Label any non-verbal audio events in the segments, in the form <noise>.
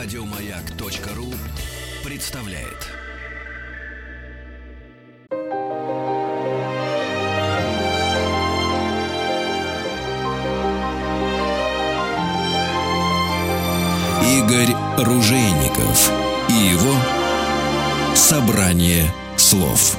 Радиомаяк.ру представляет. Игорь Ружейников и его собрание слов.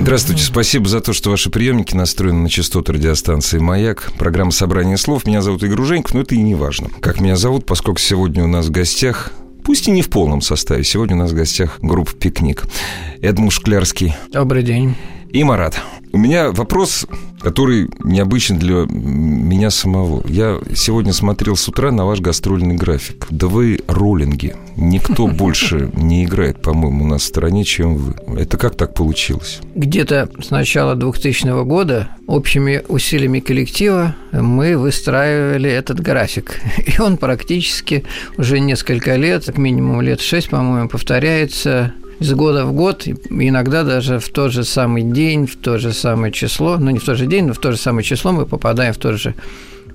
Здравствуйте, спасибо за то, что ваши приемники настроены на частоту радиостанции «Маяк». Программа «Собрание слов». Меня зовут Игорь Руженьков, но это и не важно. Как меня зовут, поскольку сегодня у нас в гостях Пусть и не в полном составе. Сегодня у нас в гостях группа «Пикник». Эдмунд Шклярский. Добрый день. И Марат. У меня вопрос, который необычен для меня самого. Я сегодня смотрел с утра на ваш гастрольный график. Да вы роллинги. Никто <laughs> больше не играет, по-моему, у нас в стране, чем вы. Это как так получилось? Где-то с начала 2000 года общими усилиями коллектива мы выстраивали этот график. <laughs> И он практически уже несколько лет, как минимум лет шесть, по-моему, повторяется из года в год, иногда даже в тот же самый день, в то же самое число, ну не в тот же день, но в то же самое число мы попадаем в тот же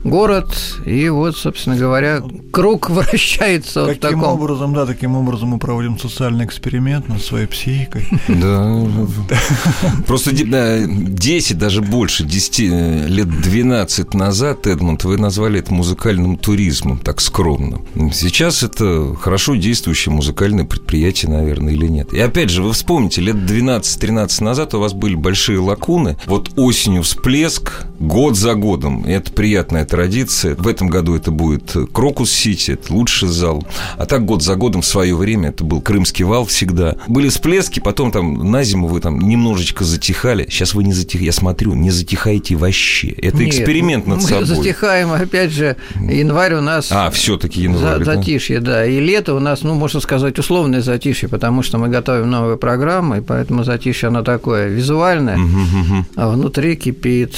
город, и вот, собственно говоря, круг <laughs> вращается таким вот таком. образом, да, таким образом мы проводим социальный эксперимент над своей психикой. Да. <laughs> Просто 10, даже больше, 10 э, лет 12 назад, Эдмонд, вы назвали это музыкальным туризмом, так скромно. Сейчас это хорошо действующее музыкальное предприятие, наверное, или нет. И опять же, вы вспомните, лет 12-13 назад у вас были большие лакуны, вот осенью всплеск, год за годом, и это приятная традиция. В этом году это будет Крокус-Сити, это лучший зал. А так год за годом в свое время это был Крымский вал всегда. Были всплески, потом там на зиму вы там немножечко затихали. Сейчас вы не затихаете, я смотрю, не затихаете вообще. Это Нет, эксперимент над мы собой. Мы затихаем, опять же, январь у нас... А, все таки январь. За, затишье, да. И лето у нас, ну, можно сказать, условное затишье, потому что мы готовим новые программы, и поэтому затишье, оно такое визуальное, а внутри кипит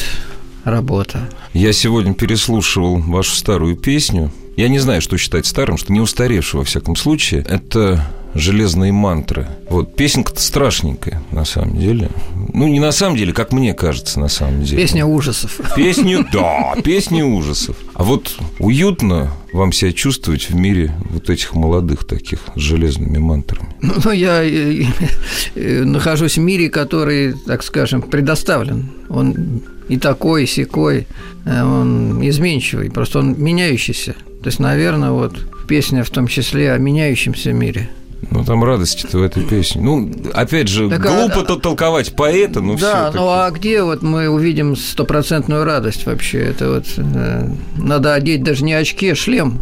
работа. Я сегодня переслушивал вашу старую песню. Я не знаю, что считать старым, что не устаревшего, во всяком случае. Это железные мантры. Вот, песенка-то страшненькая, на самом деле. Ну, не на самом деле, как мне кажется, на самом деле. Песня ужасов. Песню, да, песня ужасов. А вот уютно вам себя чувствовать в мире вот этих молодых таких с железными мантрами? Ну, я э, э, нахожусь в мире, который, так скажем, предоставлен. Он и такой, и секой, э, он изменчивый, просто он меняющийся. То есть, наверное, вот песня в том числе о меняющемся мире. Ну, там радости-то в этой песне. Ну, опять же, так, глупо а, то толковать поэта, но Да, ну а где вот мы увидим стопроцентную радость вообще? Это вот э, надо одеть даже не очки, а шлем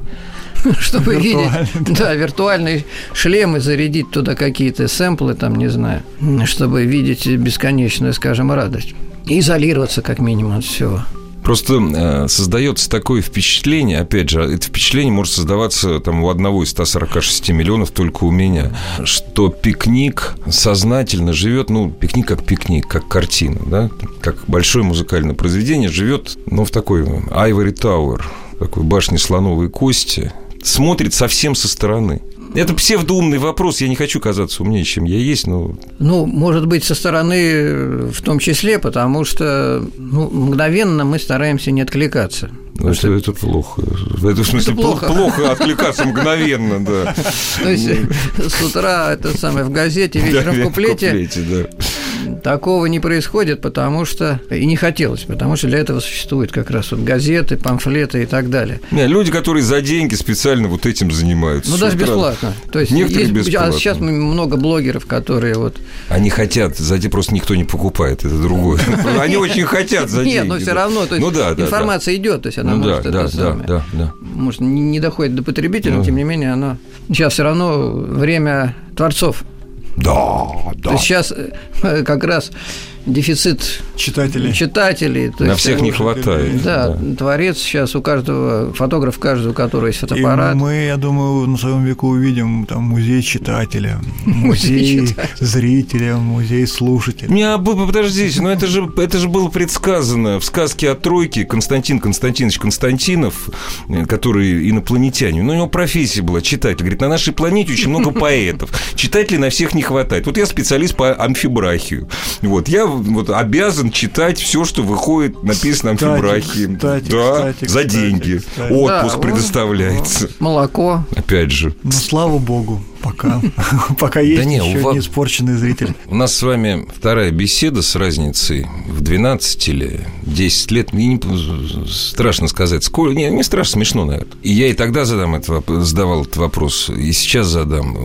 <laughs> чтобы видеть, да, виртуальный шлем и зарядить туда какие-то сэмплы, там, не знаю, чтобы видеть бесконечную, скажем, радость. Изолироваться как минимум от всего. Просто э, создается такое впечатление, опять же, это впечатление может создаваться там у одного из 146 миллионов, только у меня, что пикник сознательно живет, ну, пикник как пикник, как картина, да, как большое музыкальное произведение живет, ну, в такой Ivory Tower, такой башне слоновой кости, смотрит совсем со стороны. Это псевдоумный вопрос, я не хочу казаться умнее, чем я есть, но... Ну, может быть, со стороны в том числе, потому что ну, мгновенно мы стараемся не откликаться. Ну, это, это плохо. Это, в смысле, это плохо. плохо откликаться мгновенно, да. То есть с утра это самое в газете, вечером в куплете. Такого не происходит, потому что и не хотелось, потому что для этого существуют как раз вот газеты, памфлеты и так далее. Не, люди, которые за деньги специально вот этим занимаются. Ну, даже бесплатно. То есть, Некоторые есть, бесплатно. А сейчас много блогеров, которые вот... Они хотят, за деньги просто никто не покупает, это другое. <laughs> Они очень хотят за деньги. Нет, но все равно, то есть ну информация идет, то есть она может да, да, да, да. Может, не доходит до потребителя, но тем не менее оно... Сейчас все равно время творцов. Да, да. Сейчас э, <laughs> как раз дефицит читателей. читателей то На есть, всех не хватает. Да, да, творец сейчас у каждого, фотограф каждого, у которого есть фотоаппарат. И мы, я думаю, на своем веку увидим там музей читателя, <laughs> музей зрителя, музей слушателя. Не, а подождите, но это же, это же было предсказано в сказке о тройке Константин Константинович Константинов, который инопланетянин. Ну, у него профессия была читатель. Говорит, на нашей планете очень много поэтов. Читателей на всех не хватает. Вот я специалист по амфибрахию. Вот, я вот обязан читать все, что выходит, написано Амфим Брахим. Кстати, да, кстати, за кстати, деньги. кстати. Отпуск Да, предоставляется. Молоко. Опять же. Ну, слава богу, пока. <laughs> Пока есть не, у еще вас- не испорченный зритель. У нас с вами вторая беседа с разницей в 12 или 10 лет. Мне не страшно сказать, сколько. Не, не страшно, смешно, наверное. И я и тогда задам этот, задавал этот вопрос, и сейчас задам.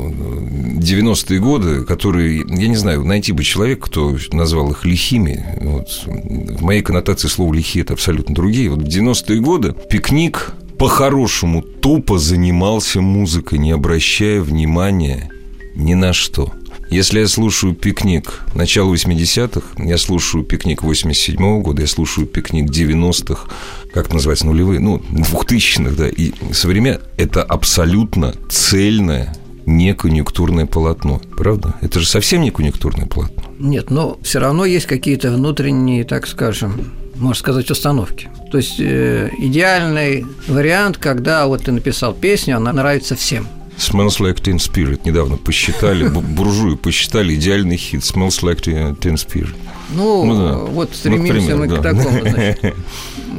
90-е годы, которые, я не знаю, найти бы человека, кто назвал их лихими. Вот, в моей коннотации слово лихие это абсолютно другие. Вот в 90-е годы пикник по-хорошему тупо занимался музыкой, не обращая внимания ни на что. Если я слушаю пикник начала 80-х, я слушаю пикник 87-го года, я слушаю пикник 90-х, как это называется, нулевые, ну, 2000-х, да, и современно это абсолютно цельное, не конъюнктурное полотно. Правда? Это же совсем не конъюнктурное полотно. Нет, но все равно есть какие-то внутренние, так скажем, можно сказать, установки. То есть э, идеальный вариант, когда вот ты написал песню, она нравится всем. Smells Like Teen Spirit недавно посчитали, бу- буржуи посчитали идеальный хит Smells Like Teen Spirit. Ну, Ну да. вот Ну, стремимся к мы примеру, к да. такому. <laughs> значит.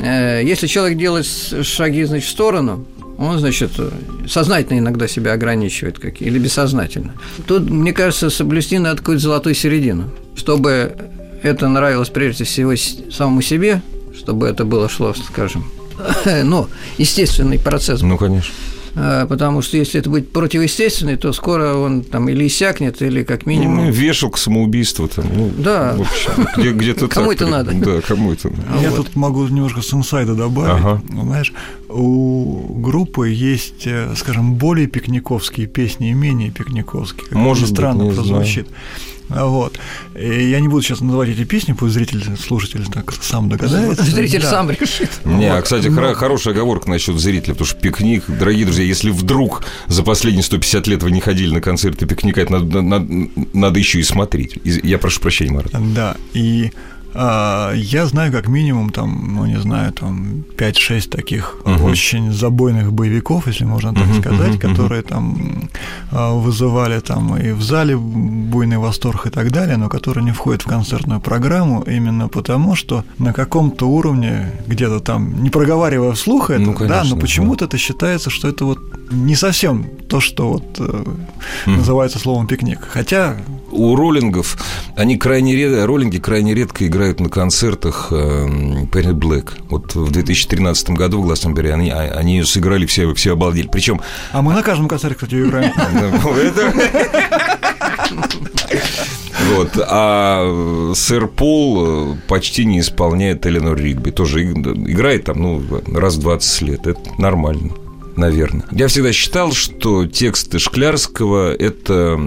Э, Если человек делает шаги, значит, в сторону, он, значит, сознательно иногда себя ограничивает как, или бессознательно. Тут, мне кажется, соблюсти надо какую-то золотую середину, чтобы это нравилось прежде всего самому себе, чтобы это было шло, скажем, <laughs> ну, естественный процесс Ну, конечно. А, Потому что если это будет противоестественный, то скоро он там или иссякнет, или как Ну, минимум. вешалка самоубийства там. Ну, Да. В общем, где- где-то <laughs> Кому это надо? Да, кому это надо. Я вот. тут могу немножко с инсайда добавить. Ага. Ну, Знаешь, у группы есть, э, скажем, более пикниковские песни и менее пикниковские. Как Может странно прозвучит. Вот. И я не буду сейчас называть эти песни, пусть зритель, слушатель так сам догадается. Зритель Да. сам решит. Не, а, Вот. кстати, Но- хоро- хорошая оговорка насчет зрителя, потому что пикник, дорогие друзья, если вдруг за последние 150 лет вы не ходили на концерты пикника, это надо, надо, надо еще и смотреть. Я прошу прощения, Марат. Да, и а, я знаю как минимум там, ну не знаю, там 5-6 таких Мгм. очень забойных боевиков, если можно так Мгм, сказать, мгм, которые там а, вызывали там и в зале буйный восторг и так далее, но которые не входят в концертную программу именно потому, что на каком-то уровне, где-то там, не проговаривая вслух это, Ну, да, конечно, но почему-то это считается, что это вот не совсем то, что вот э, называется словом пикник. Хотя У роллингов, они крайне редко, роллинги крайне редко играют на концертах Пенни Блэк. Вот в 2013 году в Гласнберри они, а- они ее сыграли, все, все обалдели. Причем А мы на каждом концерте, кстати, играем. <laughs> Вот. А сэр Пол э, почти не исполняет Эленор Ригби. Тоже иг- играет там, ну, раз в 20 лет. Это нормально. Наверное. Я всегда считал, что тексты Шклярского – это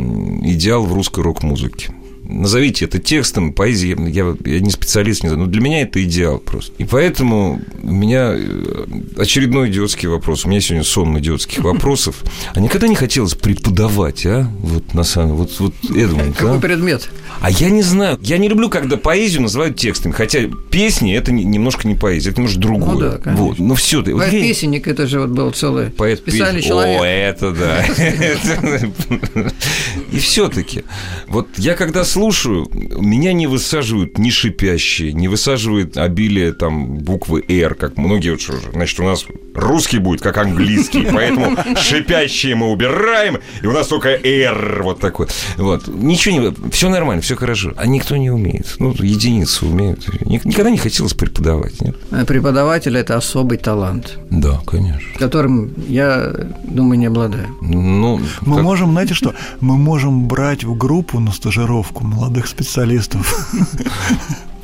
идеал в русской рок-музыке. Назовите это текстом, поэзией, я, я не специалист, не знаю, но для меня это идеал просто. И поэтому у меня э, очередной идиотский вопрос. У меня сегодня сон идиотских <laughs> вопросов. А никогда не хотелось преподавать, а? Вот на самом вот, вот Эдмунд, Какой а? предмет? А я не знаю. Я не люблю, когда поэзию называют текстами. Хотя песни это не- немножко не поэзия, это немножко другое. Ну да, конечно. вот. Но все ты. Поэт-песенник, это же вот был целый Поэт специальный песен- человек. О, это да. <laughs> <laughs> И все-таки, вот я когда слушаю, меня не высаживают ни шипящие, не высаживают обилие там буквы «Р», как многие, вот что же, значит, у нас русский будет как английский, <laughs> поэтому шипящие мы убираем, и у нас только «Р» вот такой. Вот. Ничего не... Все нормально, все хорошо. А никто не умеет. Ну, единицы умеют. Ник- Никогда не хотелось преподавать, нет? А Преподаватель – это особый талант, Да, конечно. которым я, думаю, не обладаю. Ну, Мы как- можем, знаете что, мы можем брать в группу на стажировку молодых специалистов.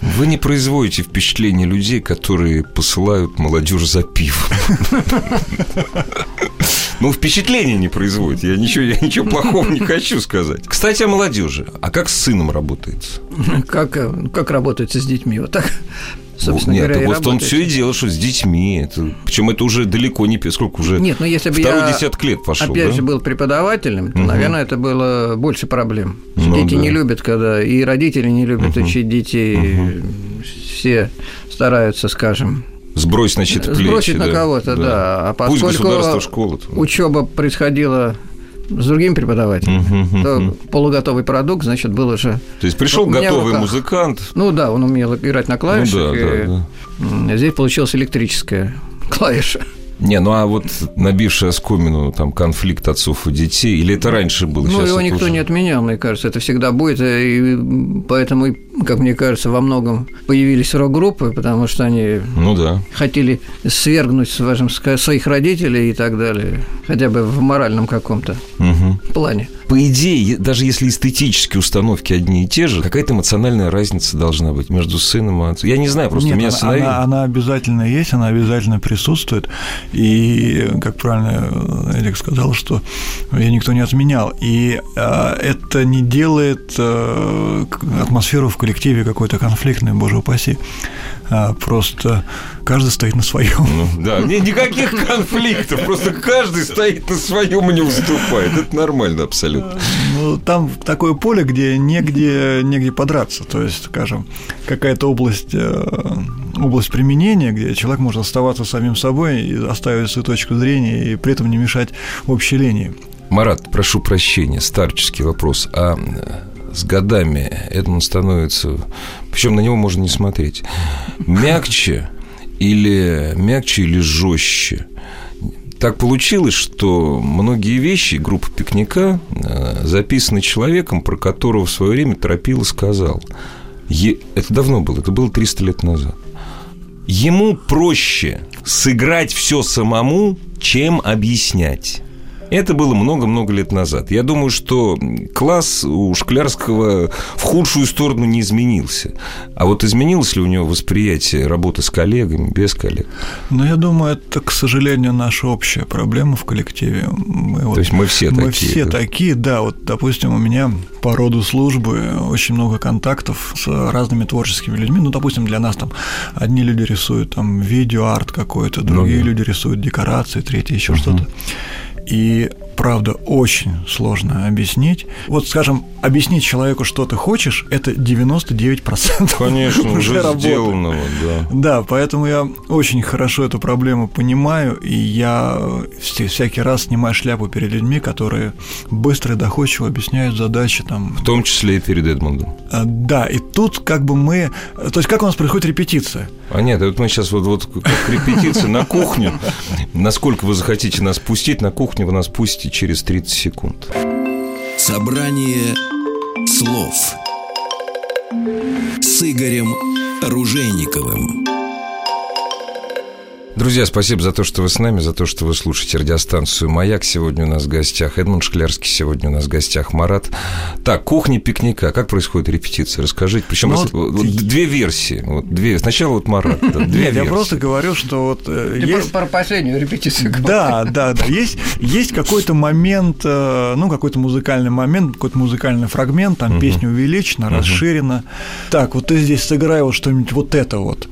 Вы не производите впечатление людей, которые посылают молодежь за пивом. Ну, впечатление не производит. Я ничего, я ничего плохого не хочу сказать. Кстати, о молодежи. А как с сыном работается? Как, э, как работается с детьми? Вот так, собственно Нет, говоря, так и вот он работает. все и делал, что с детьми. Это, причем это уже далеко не... Сколько уже? Нет, ну если бы Второй я, десяток лет пошел, опять да? же, был преподавателем, то, Мгм. наверное, это было больше проблем. Ну Дети да. не любят, когда... И родители не любят Мгм. учить детей. Все стараются, скажем, Сбрось, значит, плечи. сбросить на да, кого-то, да. А Пусть поскольку государство школа. учеба происходила с другими преподавателями. То полуготовый продукт, значит, был уже... То есть пришел У меня в готовый музыкант. Ну да, он умел играть на клавишах, Ну да, и да, м, здесь получилась электрическая клавиша. Не, ну а вот набивший оскомину там конфликт отцов и детей, или это раньше было? Ну, Сейчас его никто уже- не отменял, мне кажется, это всегда будет, э, и поэтому, как мне кажется, во многом появились рок-группы, потому что они Ну да. хотели свергнуть, скажем, ска- своих родителей и так далее, хотя бы в моральном каком-то Мгм. плане. По идее, даже если эстетические установки одни и те же, какая-то эмоциональная разница должна быть между сыном и отцом. Я не знаю, просто Нет, меня она, остановили. она, она обязательно есть, она обязательно присутствует. И, как правильно Эрик сказал, что ее никто не отменял. И а, это не делает к- атмосферу в коллективе какой-то конфликтной, боже упаси. А, просто каждый стоит на своем. Ну, да, ни- никаких конфликтов, просто каждый стоит на своем и не уступает. Это нормально абсолютно. Ну, там такое поле, где негде, негде подраться. То есть, скажем, какая-то область, э, область применения, где человек может оставаться самим собой и оставить свою точку зрения и при этом не мешать общей линии. Марат, прошу прощения, старческий вопрос. А э, с годами Эдмунд становится... Причем на него можно не смотреть. Мягче или мягче или жестче? Так получилось, что многие вещи группы пикника э, записаны человеком, про которого в свое время Тропила сказал. Это давно было, это было 300 лет назад. Ему проще сыграть все самому, чем объяснять. Это было много-много лет назад. Я думаю, что класс у Шклярского в худшую сторону не изменился. А вот изменилось ли у него восприятие работы с коллегами, без коллег? Но я думаю, это, к сожалению, наша общая проблема в коллективе. Мы вот- То есть мы все мы такие, все да? такие, да. Вот, допустим, у меня по роду службы очень много контактов с разными творческими людьми. Ну, допустим, для нас там одни люди рисуют там видео-арт какой-то, другие Ну да. люди рисуют декорации, третьи еще что-то. И правда, очень сложно объяснить. Вот, скажем, объяснить человеку, что ты хочешь, это 99% Конечно, <laughs> уже работы. сделанного, да. Да, поэтому я очень хорошо эту проблему понимаю, и я вс- всякий раз снимаю шляпу перед людьми, которые быстро и доходчиво объясняют задачи там. В том числе и перед Эдмундом. А, Да, и тут как бы мы... То есть как у нас происходит репетиция? А нет, вот мы сейчас вот, вот как репетиция на кухню. Насколько вы захотите нас пустить, на кухню вы нас пустите через 30 секунд. Собрание слов с Игорем Ружейниковым. Друзья, спасибо за то, что вы с нами, за то, что вы слушаете радиостанцию «Маяк». Сегодня у нас в гостях Эдмунд Шклярский, сегодня у нас в гостях Марат. Так, кухня пикника. Как происходит репетиция? Расскажите. Причем Ну, вот, вот две версии. Вот две. Сначала вот Марат. <laughs> да, Две Нет, я версии. просто говорю, что вот э, Ты есть... про, последнюю репетицию. Да, да, да. Есть, есть какой-то момент, э, ну, какой-то музыкальный момент, какой-то музыкальный фрагмент, там песня увеличена, расширена. Так, вот ты здесь сыграй вот что-нибудь вот это вот.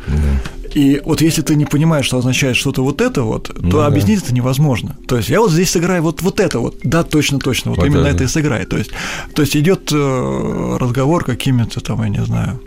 И вот если ты не понимаешь, что означает что-то вот это вот, то Ну да. объяснить это невозможно. То есть я вот здесь сыграю вот, вот это вот. Да, точно, точно. Вот, Вот именно это. это и сыграй. То есть, то есть идет э, разговор какими-то там, я не знаю,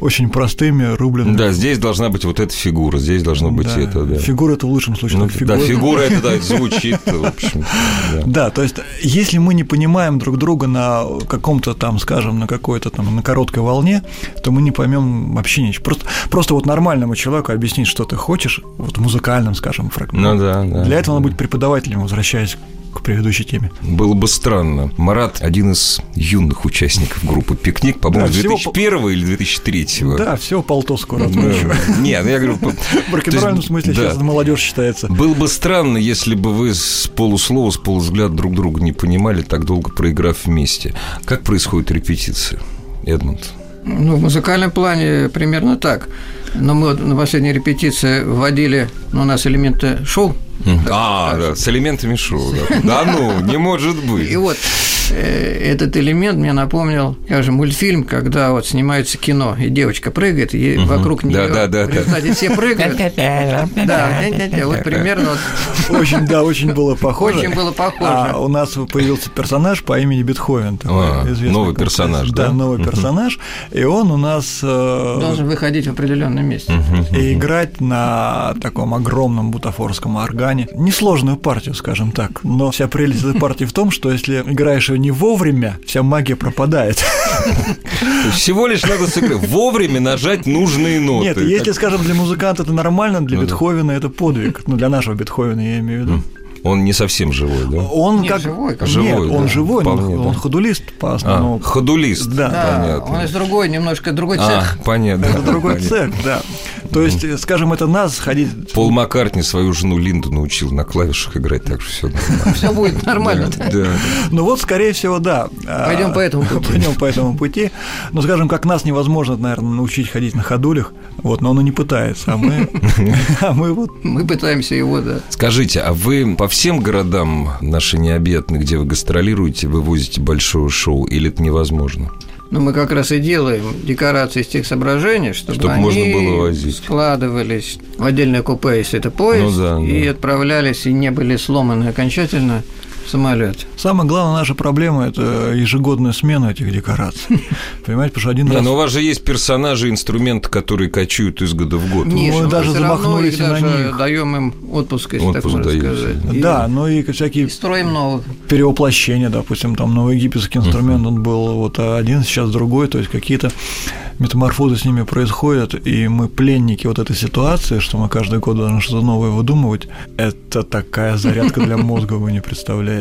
очень простыми, рубленными. Да, здесь должна быть вот эта фигура, здесь должно быть Да. это, да. Фигура это в лучшем случае. Ну, только да, фигура. фигура это, да, звучит, в общем. да. Да, то есть, если мы не понимаем друг друга на каком-то там, скажем, на какой-то там, на короткой волне, то мы не поймем вообще ничего. Просто, просто вот нормальному человеку объяснить, что ты хочешь, вот в музыкальном, скажем, фрагменте. Ну да, да. Для этого надо быть преподавателем, возвращаясь к предыдущей теме. Было бы странно. Марат один из юных участников группы «Пикник», по-моему, Да, всего 2001 или 2003 Да, все полтоску Да. размачиваю. Нет, ну я говорю... <laughs> В есть, смысле сейчас молодежь считается. Было бы странно, если бы вы с полуслова, с полувзгляда друг друга не понимали, так долго проиграв вместе. Как происходит репетиция, Эдмунд? Ну, в музыкальном плане примерно так. Но мы вот на последней репетиции вводили ну, у нас элементы шоу. А, да, с элементами шоу. Да, Да ну, не может И быть. вот э, этот элемент мне напомнил, как же, мультфильм, когда вот снимается кино, и девочка прыгает, и вокруг нее Да, да, да, в результате все прыгают. <laughs> Да, вот примерно вот Очень, да, очень было похоже. Очень было похоже. А у нас появился персонаж по имени Бетховен. А, новый персонаж, да? Да, новый персонаж. И он у нас э, должен выходить в определенном месте. и играть на таком огромном бутафорском органе. Несложную партию, скажем так. Но вся прелесть этой партии в том, что если играешь не вовремя, вся магия пропадает. Всего лишь надо сыграть. Вовремя нажать нужные ноты. Нет, если, скажем, для музыканта это нормально, для Ну. Бетховена это подвиг. Ну, для нашего Бетховена я имею в виду. Он не совсем живой, да? Он Не, как... живой, как- Живой, Нет, он да, живой, но вполне, он да. ходулист по А, основному. ходулист. Да. Да, понятно. он из другой, немножко другой А, цех. понятно. Это другой понятно. цех, да. То есть, э, скажем, это нас ходить... Пол Маккартни свою жену Линду научил на клавишах играть, так что все <laughs> Все будет нормально. Ну вот, скорее всего, да. Пойдем по этому пути. Пойдем по этому пути. Ну, скажем, как нас невозможно, наверное, научить ходить на ходулях, вот, но он и не пытается, а мы, <laughs> а мы вот Мы пытаемся его, да. Скажите, а вы по всем городам наши необъятные, где вы гастролируете, вывозите большое шоу, или это невозможно? Ну, мы как раз и делаем декорации из тех соображений, чтобы, Чтоб они можно было возить. складывались в отдельное купе, если это поезд, Ну да, и да. отправлялись, и не были сломаны окончательно в самолет. Самая главная наша проблема – это ежегодная смена этих декораций. <laughs> Понимаете, потому что один раз... но у вас же есть персонажи, инструменты, которые кочуют из года в год. Мы даже всё равно замахнулись на даже них. даем им отпуск, если так можно сказать. да. Ну и И всякие строим новых. перевоплощения, допустим, там новый египетский инструмент, он был вот один, сейчас другой, то есть какие-то метаморфозы с ними происходят, и мы пленники вот этой ситуации, что мы каждый год должны что-то новое выдумывать, это такая зарядка для мозга, вы не представляете.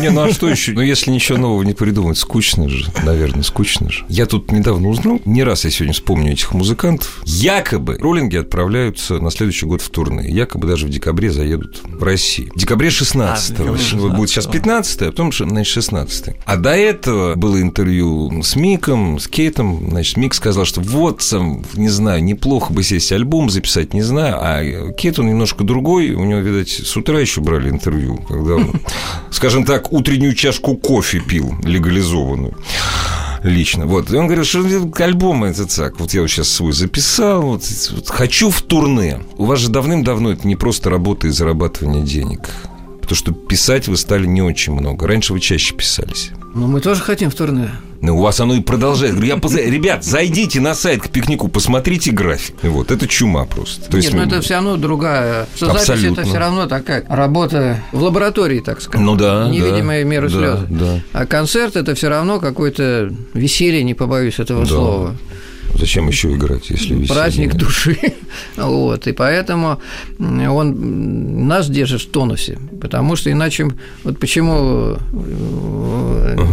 Не, ну а что еще? Ну, если ничего нового не придумать, скучно же, наверное, скучно же. Я тут недавно узнал, не раз я сегодня вспомню этих музыкантов. Якобы роллинги отправляются на следующий год в турне. Якобы даже в декабре заедут в Россию. В декабре 16 А, в декабре Вот будет сейчас 15 а потом, значит, 16 А до этого было интервью с Миком, с Кейтом. Значит, Мик сказал, что вот, сам, не знаю, неплохо бы сесть альбом записать, не знаю. А Кейт, он немножко другой. У него, видать, с утра еще брали интервью, когда он, скажем так, утреннюю чашку кофе пил, легализованную лично. Вот. И он говорил, что альбом это так. Вот я вот сейчас свой записал, вот, вот хочу в турне. У вас же давным-давно это не просто работа и зарабатывание денег. Потому что писать вы стали не очень много. Раньше вы чаще писались. Но мы тоже хотим в турне. Ну, у вас оно и продолжает. Я поза- Ребят, зайдите на сайт к пикнику, посмотрите график. Вот, это чума просто. То Нет, ну мы- это все равно другая. Что запись это все равно такая работа в лаборатории, так сказать. Ну да, Невидимая да, мера да, слез. да. А концерт это все равно какое-то веселье, не побоюсь этого Да. слова. Зачем еще играть, если веселье? Праздник души. <laughs> вот. И поэтому он нас держит в тонусе. Потому что иначе. Вот почему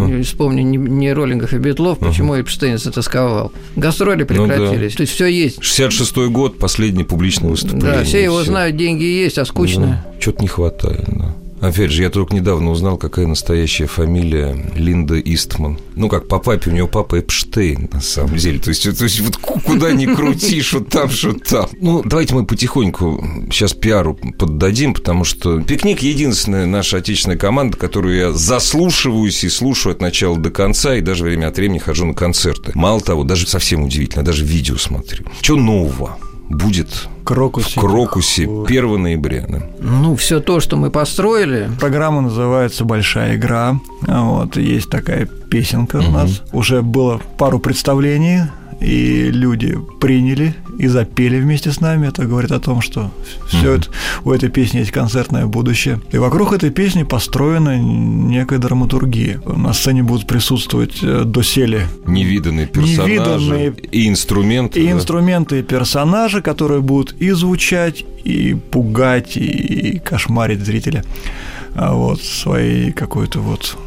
не вспомню не, не роллингов и битлов, почему Эпштейн затасковал. Гастроли Ну да. прекратились. То есть все есть. 66-й год, последнее публичное выступление. Да, все его Всё. знают, деньги есть, а скучно. Что-то не хватает, да. Опять же, я только недавно узнал, какая настоящая фамилия Линда Истман. Ну, как по папе, у него папа Эпштейн, на самом деле. То есть, то есть вот ку- куда ни крути, что там, что там. Ну, давайте мы потихоньку сейчас пиару поддадим, потому что «Пикник» — единственная наша отечественная команда, которую я заслушиваюсь и слушаю от начала до конца, и даже время от времени хожу на концерты. Мало того, даже совсем удивительно, даже видео смотрю. Что нового будет Крокусе. в Крокусе 1 ноября? да? Ну, все то, что мы построили, Программа называется «Большая игра». Вот, есть такая песенка у нас. Уже было пару представлений, и люди приняли и запели вместе с нами. Это говорит о том, что все это, у этой песни есть концертное будущее. И вокруг этой песни построена некая драматургия. На сцене будут присутствовать э, доселе Невиданные персонажи Невиданные и инструменты. и да. инструменты, и персонажи, которые будут и звучать, и пугать, и кошмарить зрителя а вот своей какой-то вот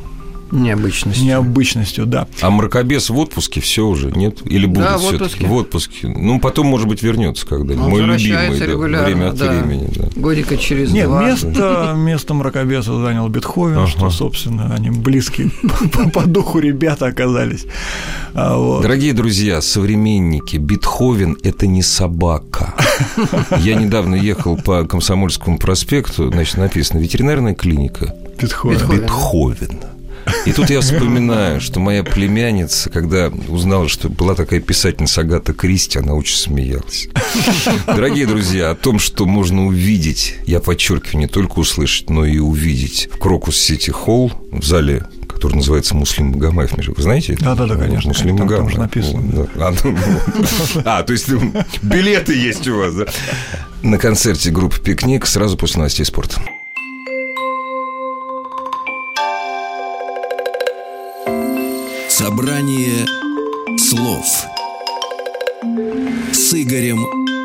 необычность. необычностью, да. А мракобес в отпуске все уже, нет? Или будет Да, в все-таки отпуске. в отпуске? Ну, потом, может быть, вернется когда-нибудь. Мой любимый, да, время от да. времени, да. Годика через Нет, два. место, <laughs> место мракобеса занял Бетховен, Ага. что, собственно, они близкие <laughs> по, духу ребята оказались. А вот. Дорогие друзья, современники, Бетховен – это не собака. <laughs> Я недавно ехал по Комсомольскому проспекту, значит, написано «Ветеринарная клиника Бетховен. Бетховен. Бетховен». И тут я вспоминаю, что моя племянница, когда узнала, что была такая писательница Агата Кристи, она очень смеялась. Дорогие друзья, о том, что можно увидеть, я подчеркиваю, не только услышать, но и увидеть в Крокус Сити Холл в зале который называется Муслим Магомаев. Вы знаете? Да, да, да, конечно. Муслим там, Магомаев. Там написано. А, ну, а, то есть билеты есть у вас, да? На концерте группы «Пикник» сразу после новостей спорта. Собрание слов с Игорем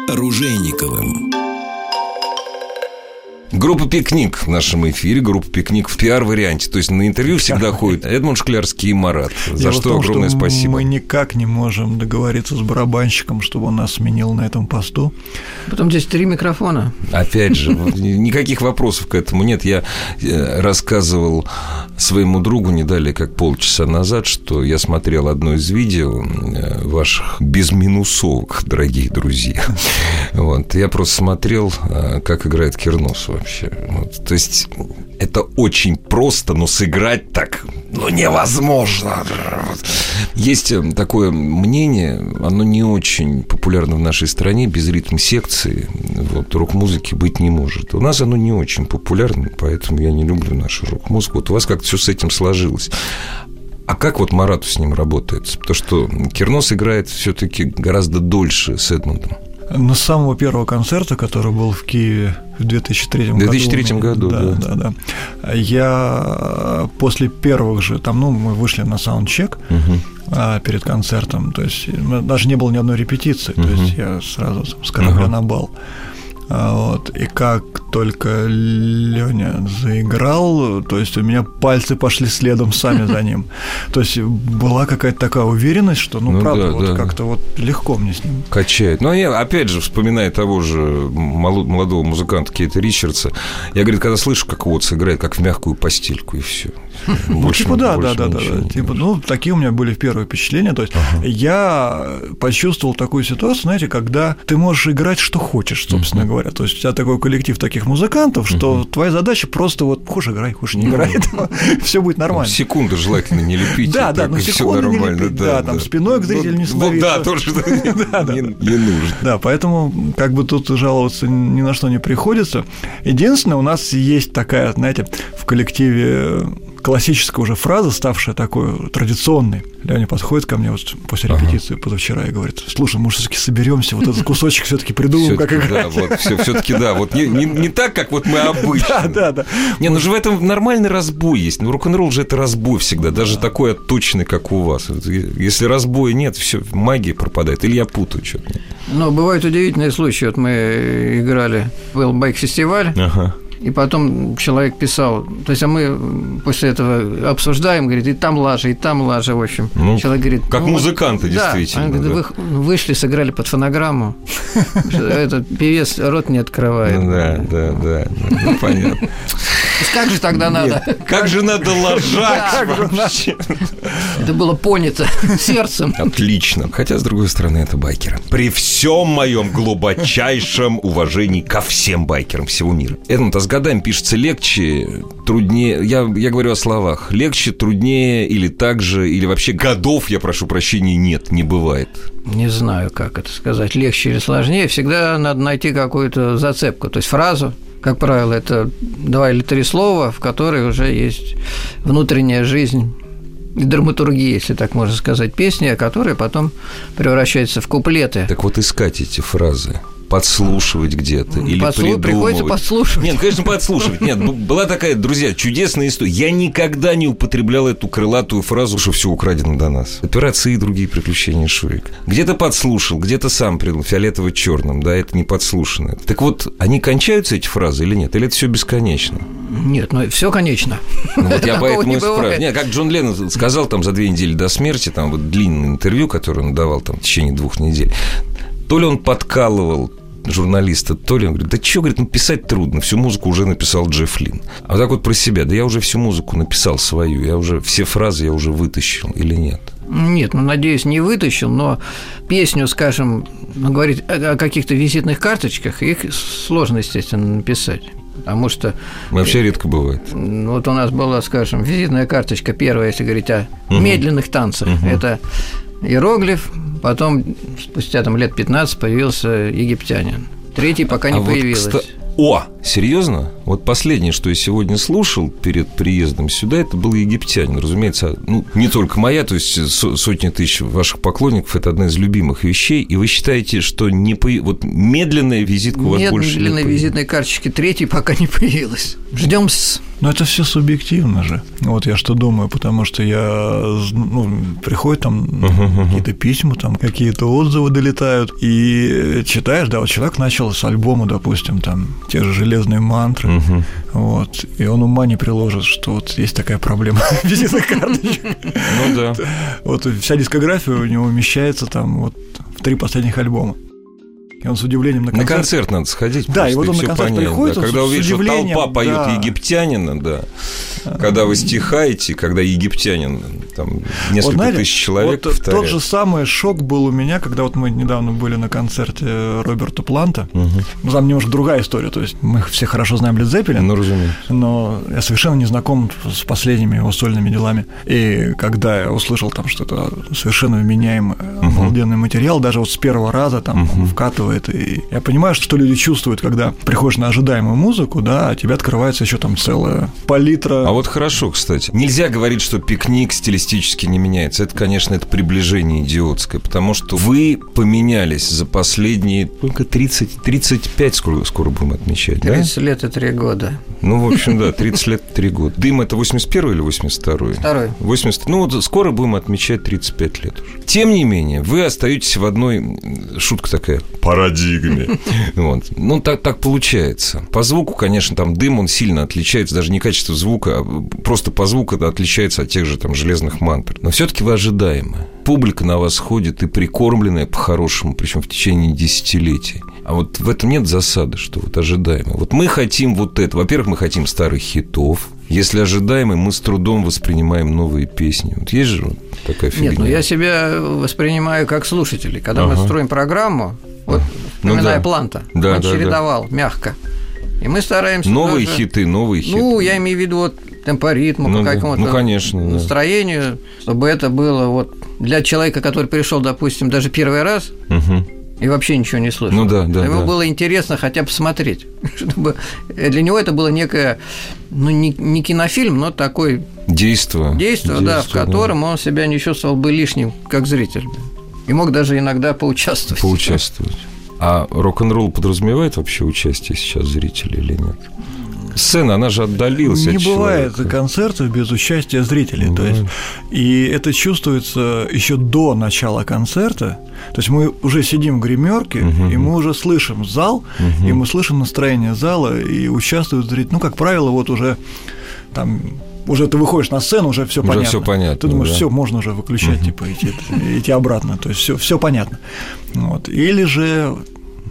Ружейниковым. Группа «Пикник» в нашем эфире, группа «Пикник» в пиар-варианте. То есть на интервью всегда <laughs> ходят Эдмунд Шклярский и Марат. За Дело что том, огромное что спасибо. Мы никак не можем договориться с барабанщиком, чтобы он нас сменил на этом посту. Потом здесь три микрофона. Опять же, <laughs> никаких вопросов к этому нет. Я э, рассказывал своему другу не далее, как полчаса назад, что я смотрел одно из видео э, ваших безминусовок, дорогие друзья. <laughs> Вот. Я просто смотрел, э, как играет Кирнос вообще. Вот. То есть это очень просто, но сыграть так ну, невозможно. Есть такое мнение, оно не очень популярно в нашей стране, без ритм-секции вот, рок-музыки быть не может. У нас оно не очень популярно, поэтому я не люблю нашу рок-музыку. Вот у вас как-то все с этим сложилось. А как вот Марату с ним работает? Потому что Кирнос играет все-таки гораздо дольше с Эдмундом. На самого первого концерта, который был в Киеве в 2003 году. В 2003 году, да, да. Да, да. Я после первых же, там, ну, мы вышли на саундчек угу. перед концертом, то есть даже не было ни одной репетиции, угу. то есть я сразу с корабля угу. на бал. Вот. И как только Леня заиграл, то есть у меня пальцы пошли следом сами за ним. <laughs> То есть была какая-то такая уверенность, что, ну, ну правда, да, вот да. как-то вот легко мне с ним. Качает. Но я, опять же, вспоминая того же молодого музыканта Кейта Ричардса, я, говорит, когда слышу, как вот сыграет, как в мягкую постельку, и все. Ну, типа, да, да, да, да. Типа, ну, такие у меня были первые впечатления. То есть я почувствовал такую ситуацию, знаете, когда ты можешь играть, что хочешь, собственно говоря. То есть у тебя такой коллектив таких музыкантов, что твоя задача просто вот хочешь играй, хочешь не играй, <laughs> все будет нормально. Секунду желательно не лепить. Да, да, ну секунду не лепить, да, там спиной к зрителю не становиться. Да, тоже <laughs> не нужно. Да, поэтому как бы тут жаловаться ни на что не приходится. Единственное, у нас есть такая, знаете, в коллективе классическая уже фраза, ставшая такой традиционной. Леня подходит ко мне вот после репетиции ага. позавчера и говорит: Слушай, может, все-таки соберемся, вот этот кусочек все-таки придумаем, как играть. Да, вот, все-таки да, вот не, не, не так, как вот мы обычно. Да, да, да. Не, ну же в этом нормальный разбой есть. Ну, рок-н-ролл же это разбой всегда, даже такой отточенный, как у вас. Если разбоя нет, все, магия пропадает. Или я путаю что-то. Ну, бывают удивительные случаи. Вот мы играли, был байк-фестиваль. Ага. И потом человек писал, то есть а мы после этого обсуждаем, говорит, и там лажа, и там лажа, в общем. Ну, человек говорит, как ну, музыканты, да, действительно. Да. Говорит, вы вышли, сыграли под фонограмму. <laughs> Этот певец рот не открывает. Да, да, да, ну, понятно. Как же тогда надо? Как же надо ложать вообще? Это было понято <laughs> сердцем. Отлично. Хотя, с другой стороны, это байкеры. При всем моем глубочайшем уважении ко всем байкерам всего мира. Это с годами пишется легче, труднее. Я, я говорю о словах. Легче, труднее или так же, или вообще годов, я прошу прощения, нет, не бывает. Не знаю, как это сказать, легче или сложнее. Всегда надо найти какую-то зацепку, то есть фразу, как правило, это два или три слова, в которых уже есть внутренняя жизнь и драматургия, если так можно сказать, песни, которые потом превращаются в куплеты. Так вот искать эти фразы подслушивать где-то или Подслу... придумывать. Приходится подслушивать. Нет, конечно, подслушивать. Нет, была такая, друзья, чудесная история. Я никогда не употреблял эту крылатую фразу, что все украдено до нас. Операции и другие приключения Шурик. Где-то подслушал, где-то сам придумал, фиолетово-черным, да, это не подслушано. Так вот, они кончаются, эти фразы или нет? Или это все бесконечно? Нет, ну все конечно. Ну, вот я <laughs> поэтому и спрашиваю. Нет, как Джон Леннон сказал там за две недели до смерти, там вот длинное интервью, которое он давал там в течение двух недель, то ли он подкалывал журналиста, то ли он говорит, да что, говорит, ну писать трудно, всю музыку уже написал Джефф Лин. А вот так вот про себя, да я уже всю музыку написал свою, я уже все фразы я уже вытащил или нет? Нет, ну, надеюсь, не вытащил, но песню, скажем, ну, говорить о каких-то визитных карточках, их сложно, естественно, написать. Потому что... Вообще редко бывает. Вот у нас была, скажем, визитная карточка первая, если говорить о угу. медленных танцах. Угу. Это иероглиф, потом спустя там лет 15 появился египтянин. Третий пока не а появилось. Вот, о, серьезно? Вот последнее, что я сегодня слушал перед приездом сюда, это был египтянин. Разумеется, ну, не только моя, то есть сотни тысяч ваших поклонников – это одна из любимых вещей. И вы считаете, что не по... вот медленная визитка у вас Нет, больше медленной не визитной карточки третьей пока не появилась. Ждем с но это все субъективно же. Вот я что думаю, потому что я, ну, приходят там uh-huh, какие-то письма, там какие-то отзывы долетают, и читаешь, да, вот человек начал с альбома, допустим, там, те же железные мантры, uh-huh. вот, и он ума не приложит, что вот есть такая проблема <laughs> визитных карточек. Ну да. Вот вся дискография у него умещается там вот в три последних альбома. И он с удивлением на концерт... На концерт надо сходить. Да, и вот он на концерт понять, приходит, да. Когда увидишь, что толпа поет да. египтянина, да. Когда вы стихаете, когда египтянин, там несколько вот, знаете, тысяч человек вот Тот же самый шок был у меня, когда вот мы недавно были на концерте Роберта Планта. Угу. Ну, там немножко другая история. То есть мы все хорошо знаем Лед Зеппелин. Ну, разумеется. Но я совершенно не знаком с последними его сольными делами. И когда я услышал там, что это совершенно вменяемый, угу. обалденный материал, даже вот с первого раза там угу. вкатывает. И я понимаю, что люди чувствуют, когда приходишь на ожидаемую музыку, да, а тебе открывается еще там целая палитра. А вот хорошо, кстати. Нельзя говорить, что пикник стилистически не меняется. Это, конечно, это приближение идиотское, потому что вы поменялись за последние только 30, 35 скоро, скоро будем отмечать, 30 да? лет и 3 года. Ну, в общем, да, 30 лет и 3 года. Дым это 81 или 82 Второй. 80, ну, вот скоро будем отмечать 35 лет уже. Тем не менее, вы остаетесь в одной, шутка такая, парадигме. <laughs> Вот. Ну, так, так получается. По звуку, конечно, там дым, он сильно отличается, даже не качество звука, а просто по звуку это отличается от тех же там железных мантр. Но все таки вы ожидаемы. Публика на вас ходит и прикормленная по-хорошему, причем в течение десятилетий. А вот в этом нет засады, что вот ожидаемо. Вот мы хотим вот это. Во-первых, мы хотим старых хитов. Если ожидаемый, мы с трудом воспринимаем новые песни. Вот есть же вот такая фигня. Нет, ну я себя воспринимаю как слушателей. Когда ага. мы строим программу, вот вспоминая ну, да. Планта, да, он да, чередовал да. мягко. И мы стараемся Новые тоже, хиты, новые хиты. Ну, я имею в виду вот темпоритму, ну, по какому-то ну, конечно, настроению, да. чтобы это было вот для человека, который пришел, допустим, даже первый раз, угу. и вообще ничего не слышал. Ну да, да. Ему да. было интересно хотя бы смотреть. <laughs> Чтобы для него это было некое, ну, не, не кинофильм, но такой Действо. Действо, да, в котором да. он себя не чувствовал бы лишним, как зритель. И мог даже иногда поучаствовать. Поучаствовать. А рок-н-ролл подразумевает вообще участие сейчас зрителей или нет? Сцена, она же отдалилась Не от бывает человека. концертов без участия зрителей. Ну, то есть, и это чувствуется еще до начала концерта. То есть мы уже сидим в гримерке, угу. и мы уже слышим зал, угу. и мы слышим настроение зала, и участвуют зрители. Ну, как правило, вот уже там уже ты выходишь на сцену, уже все понятно. Все понятно. Ты думаешь, да. все, можно уже выключать, угу. типа, идти, идти обратно. То есть все, все понятно. Вот. Или же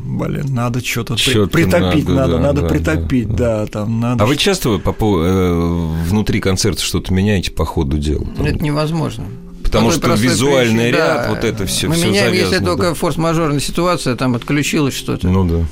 блин, надо что-то при, притопить, надо, надо, да, надо да, притопить, да, да, там надо. А вы часто по, по, э, внутри концерта что-то меняете по ходу дела? Там? Это невозможно. Потому что визуальный причине, ряд, да, вот это все. Мы все меняем, завязано, если да. только форс-мажорная ситуация, там отключилось что-то. Ну да.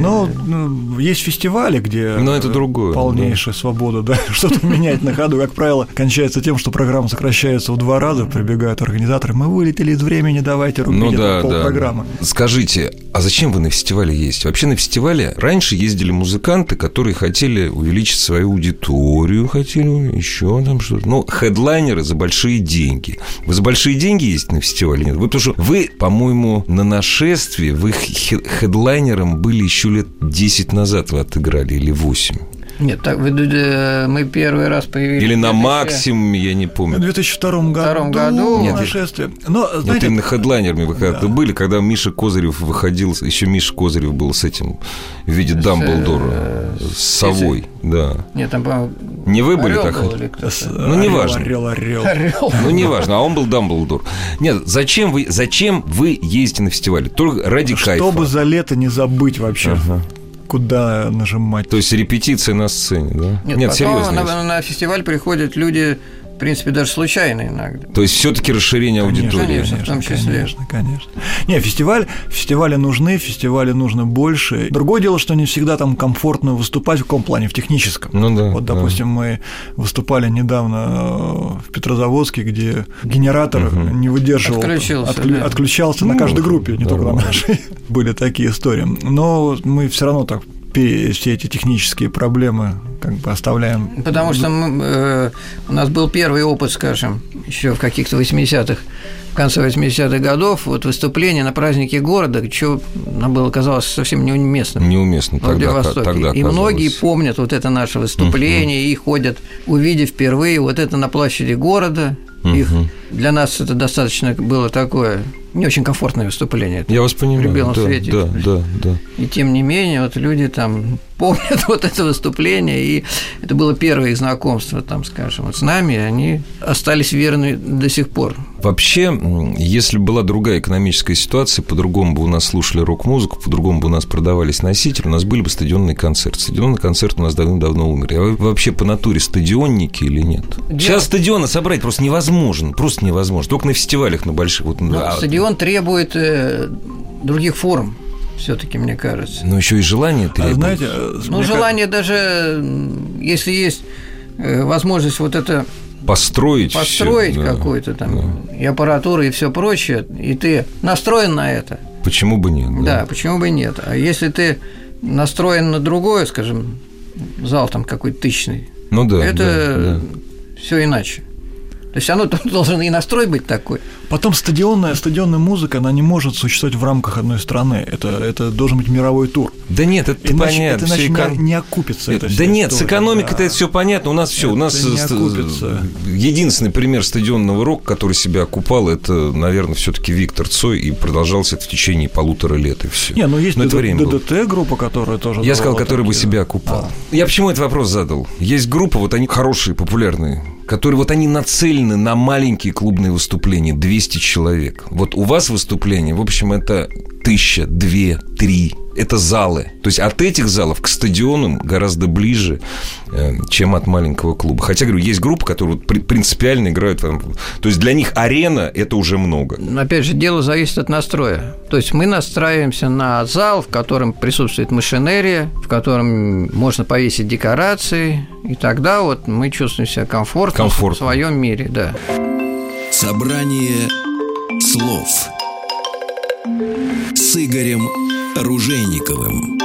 Но ну, есть фестивали, где Но это другое, полнейшая да. свобода, да, <laughs> что-то менять на ходу. Как правило, кончается тем, что программа сокращается в два раза, прибегают организаторы, мы вылетели из времени, давайте рубить ну, да, полпрограммы. Да. Скажите, а зачем вы на фестивале ездите? Вообще на фестивале раньше ездили музыканты, которые хотели увеличить свою аудиторию, хотели еще там что-то. Ну, хедлайнеры за большие деньги. Вы за большие деньги ездите на фестивале? Нет. Вы, что вы, по-моему, на нашествии, вы хедлайнером были еще лет 10 назад вы отыграли или 8. Нет, так э, мы первый раз появились. Или на максимум, я не помню. В 2002 году. году нет, нашествие. Но, знаете, вот именно хедлайнерами вы когда-то да. были, когда Миша Козырев выходил, еще Миша Козырев был с этим в виде Дамблдора, э, с совой, да. Нет, там, по-моему, Не вы были так? Был, ну, неважно. Орел, орел. орел. Ну, неважно, а он был Дамблдор. Нет, зачем вы, зачем вы ездите на фестивале? Только ради Чтобы кайфа. Чтобы за лето не забыть вообще. Ага куда нажимать. То есть репетиции на сцене, да? Нет, Нет потом серьезно. На, на фестиваль приходят люди принципе, даже случайно иногда. То есть все-таки расширение аудитории. Конечно, в том числе. Конечно, конечно. Не, фестиваль, фестивали нужны, фестивали нужно больше. Другое дело, что не всегда там комфортно выступать в каком плане, в техническом. Ну да. Вот, допустим, да. мы выступали недавно э, в Петрозаводске, где генератор угу. не выдерживал. Отключился. Отклю, да. Отключался ну, на каждой группе, не только на нашей. <laughs> Были такие истории. Но мы все равно так все эти технические проблемы как бы оставляем. Потому что мы, э, у нас был первый опыт, скажем, еще в каких-то 80-х, в конце 80-х годов, вот выступление на празднике города, что нам было казалось совсем неуместным. Неуместно в тогда, тогда И многие помнят вот это наше выступление uh-huh. и ходят, увидев впервые вот это на площади города. Uh-huh. Их, для нас это достаточно было такое не очень комфортное выступление. Я вас понимаю. При белом да, свете. Да, да, да. И тем не менее, вот люди там <laughs> помнят <laughs> вот это выступление, и это было первое их знакомство, там, скажем, вот с нами, и они остались верны до сих пор. Вообще, если была другая экономическая ситуация, по-другому бы у нас слушали рок-музыку, по-другому бы у нас продавались носители, у нас были бы стадионные концерты. Стадионный концерт у нас давно-давно умер. А вы вообще по натуре стадионники или нет? Дело... Сейчас стадионы собрать просто невозможно, просто невозможно. Только на фестивалях, на больших. Вот, ну, а... Стадион требует э, других форм все-таки, мне кажется. Но еще и желание требует. А знаете, ну, желание даже, если есть э, возможность вот это построить построить да, какую-то там да. и аппаратуру и все прочее, и ты настроен на это. Почему бы нет? Да, да почему бы нет? А если ты настроен на другое, скажем, зал там какой-то тысячный, ну да, это да, да. все иначе. То есть оно <laughs> должен и настрой быть такой. Потом стадионная, стадионная музыка, она не может существовать в рамках одной страны. Это, это должен быть мировой тур. Да нет, это иначе, понятно. Это иначе эко... не, не окупится. Это, да нет, история, с экономикой да. это все понятно. У нас все, у нас единственный пример стадионного рока, который себя окупал, это, наверное, все-таки Виктор Цой, и продолжался это в течение полутора лет, и все. Не, ну есть Но ДДТ группа, которая тоже. Я сказал, который бы себя окупал. А. Я почему этот вопрос задал? Есть группа, вот они хорошие, популярные которые вот они нацелены на маленькие клубные выступления, 200 человек. Вот у вас выступление, в общем, это тысяча, две, три. Это залы. То есть от этих залов к стадионам гораздо ближе, э, чем от маленького клуба. Хотя, говорю, есть группы, которые принципиально играют. То есть для них арена – это уже много. Но, опять же, дело зависит от настроя. То есть мы настраиваемся на зал, в котором присутствует машинерия, в котором можно повесить декорации, и тогда вот мы чувствуем себя комфортно, комфортно. в своем мире. Да. Собрание слов с Игорем Ружейниковым.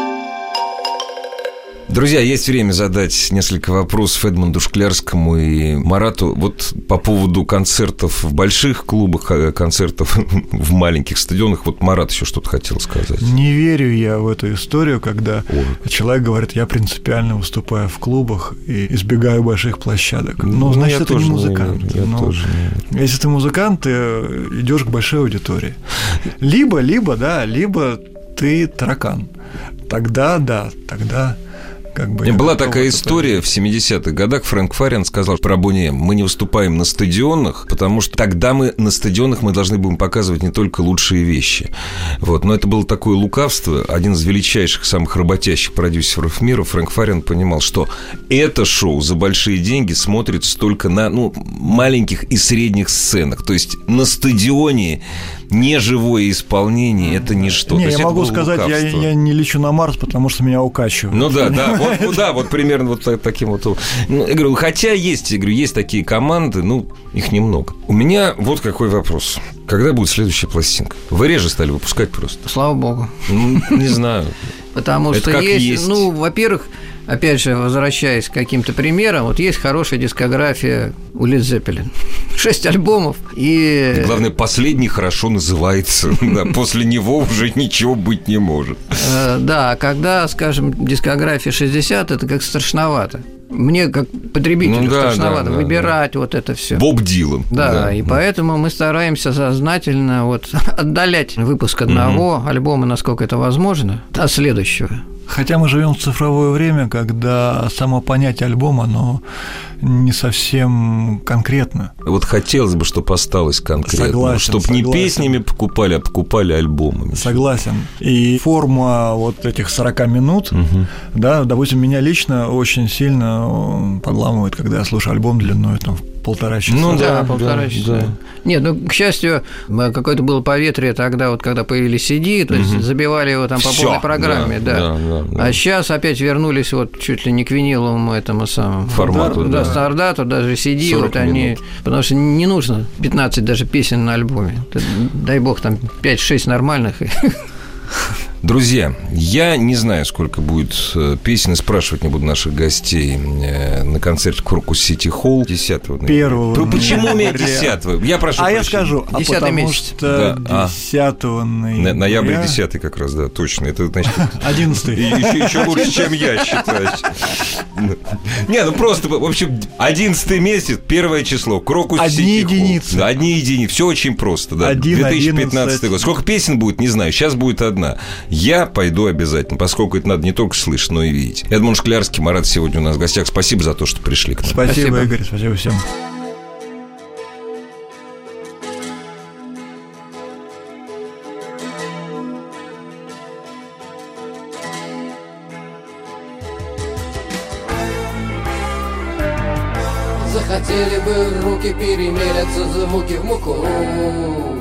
Друзья, есть время задать несколько вопросов Эдмунду Шклярскому и Марату. Вот по поводу концертов в больших клубах, а концертов <laughs> в маленьких стадионах. Вот Марат еще что-то хотел сказать. Не верю я в эту историю, когда Ой. человек говорит, я принципиально выступаю в клубах и избегаю больших площадок. Ну, ну значит, это не музыкант. Не верю, я Но тоже не верю. Если ты музыкант, ты идешь к большой аудитории. Либо, либо, да, либо ты таракан. Тогда, да, тогда как бы... Была такая история в 70-х годах. Фрэнк Фарин сказал про Бони мы не выступаем на стадионах, потому что тогда мы на стадионах мы должны будем показывать не только лучшие вещи. Вот. Но это было такое лукавство. Один из величайших, самых работящих продюсеров мира, Фрэнк Фарин, понимал, что это шоу за большие деньги смотрится только на ну, маленьких и средних сценах. То есть на стадионе неживое исполнение это ничто. Не, я могу сказать, я, я не лечу на Марс, потому что меня укачивают. Ну да, да, вот, ну, <laughs> да, вот примерно вот таким вот. Ну, я говорю, хотя есть, я говорю, есть такие команды, ну, их немного. У меня вот какой вопрос. Когда будет следующая пластинка? Вы реже стали выпускать просто? Слава богу. Ну, не знаю. Потому что есть, ну, во-первых, опять же, возвращаясь к каким-то примерам, вот есть хорошая дискография у Лид Зеппелин. <laughs> Шесть альбомов. И... Главное, последний хорошо называется. <laughs> После него уже ничего быть не может. Э, да, когда, скажем, дискография 60, это как страшновато. Мне, как потребителю, ну, да, страшновато да, выбирать да. вот это все. Боб Дилан. Да, да, и поэтому мы стараемся сознательно вот <laughs> отдалять выпуск одного угу. альбома, насколько это возможно, от следующего. Хотя мы живем в цифровое время, когда само понятие альбома, оно не совсем конкретно. Вот хотелось бы, чтобы осталось конкретно. Согласен. Чтобы не песнями покупали, а покупали альбомами. Согласен. И форма вот этих 40 минут, угу. да, допустим, меня лично очень сильно подламывает, когда я слушаю альбом длиной там, полтора часа. Ну да, да полтора да, часа. Да. Нет, ну, к счастью, какое-то было поветрие тогда, вот когда появились CD, то есть угу. забивали его там по Всё, полной программе, да, да. Да, да, да. А сейчас опять вернулись вот чуть ли не к виниловому этому самому формату, да, да. стандарту, даже CD, вот они, минут. потому что не нужно 15 даже песен на альбоме. Дай бог там 5-6 нормальных. <laughs> Друзья, я не знаю, сколько будет э, песен, и спрашивать не буду наших гостей э, на концерте Крокус Сити Холл 10 Первого. Ну, почему у меня 10 Я прошу А я скажу, а потому месяц. что да. 10 а. ноября... Ноябрь 10 как раз, да, точно. Это значит... 11 еще, еще лучше, чем я считаю. Не, ну просто, в общем, 11 месяц, первое число, Крокус Одни единицы. Одни единицы. Все очень просто, да. 2015 год. Сколько песен будет, не знаю. Сейчас будет одна. Я пойду обязательно, поскольку это надо не только слышать, но и видеть. Эдмунд Шклярский, Марат сегодня у нас в гостях. Спасибо за то, что пришли к нам. Спасибо, спасибо. Игорь, спасибо всем. Захотели бы руки перемелятся звуки в муку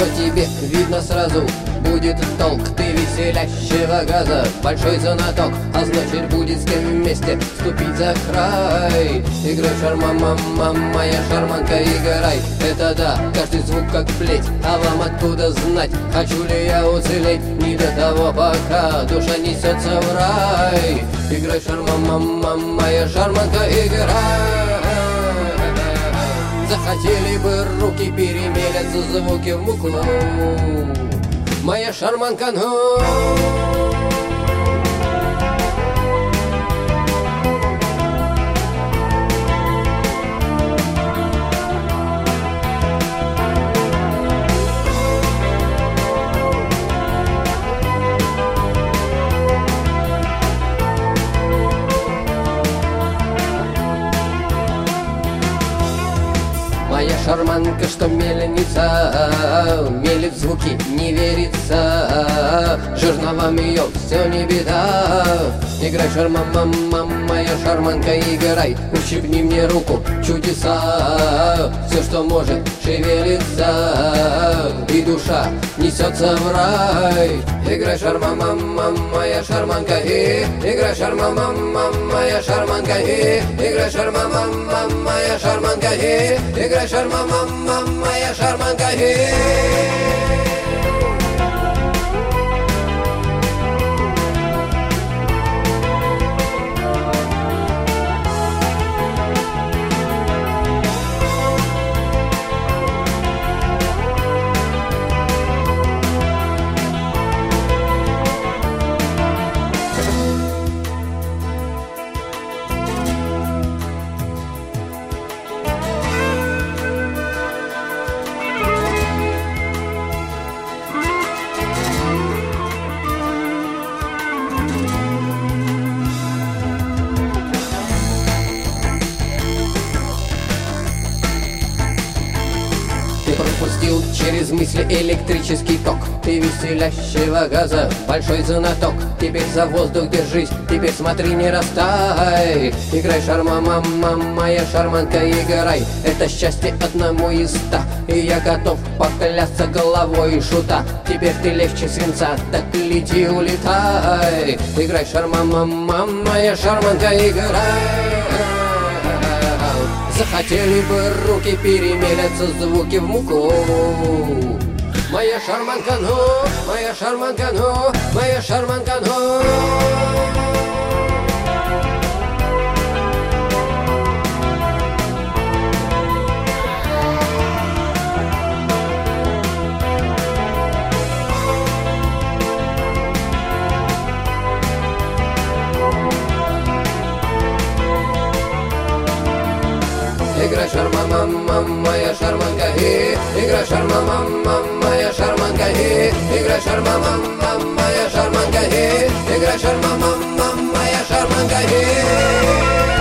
по тебе видно сразу. Будет толк Ты веселящего газа, большой знаток А значит будет с кем вместе ступить за край. Играй шарма, мама, моя шарманка, играй. Это да, каждый звук как плеть, а вам откуда знать? Хочу ли я уцелеть, не до того пока. Душа несется в рай. Играй шарма, мама, моя шарманка, играй Захотели бы руки перемелятся звуки в муку. Моя шарманка, ну шарманка, что мельница Мелит звуки, не верится. Жирновам ее все не беда Играй, шарма, мама, моя шарманка, играй. Ущипни мне руку, чудеса. Все, что может, шевелится. И душа несется в рай. Играй, шарма, мама, моя шарманка и Играй, шарма, мама, моя шарманка и Играй, шарма, мама, моя шарманка и Играй, шарма, мама, моя шарманка и мысли электрический ток. Ты веселящего газа, большой знаток. Теперь за воздух держись, теперь смотри, не растай. Играй шарма, мама, моя шарманка, играй. Это счастье одному из ста. И я готов поклясться головой шута. Теперь ты легче свинца, так лети, улетай. Играй шарма, мама, моя шарманка, играй. Захотели бы руки перемелятся звуки в муку Моя шарманка, ну, моя шарманка, ну, моя шарманка, ну мама, моя шарманка, и Игра шарма, мама, моя шарманка, и Игра шарма, мама, моя шарманка, и Игра шарма, мама, моя шарманка, и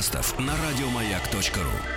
подкастов на радиомаяк.ру.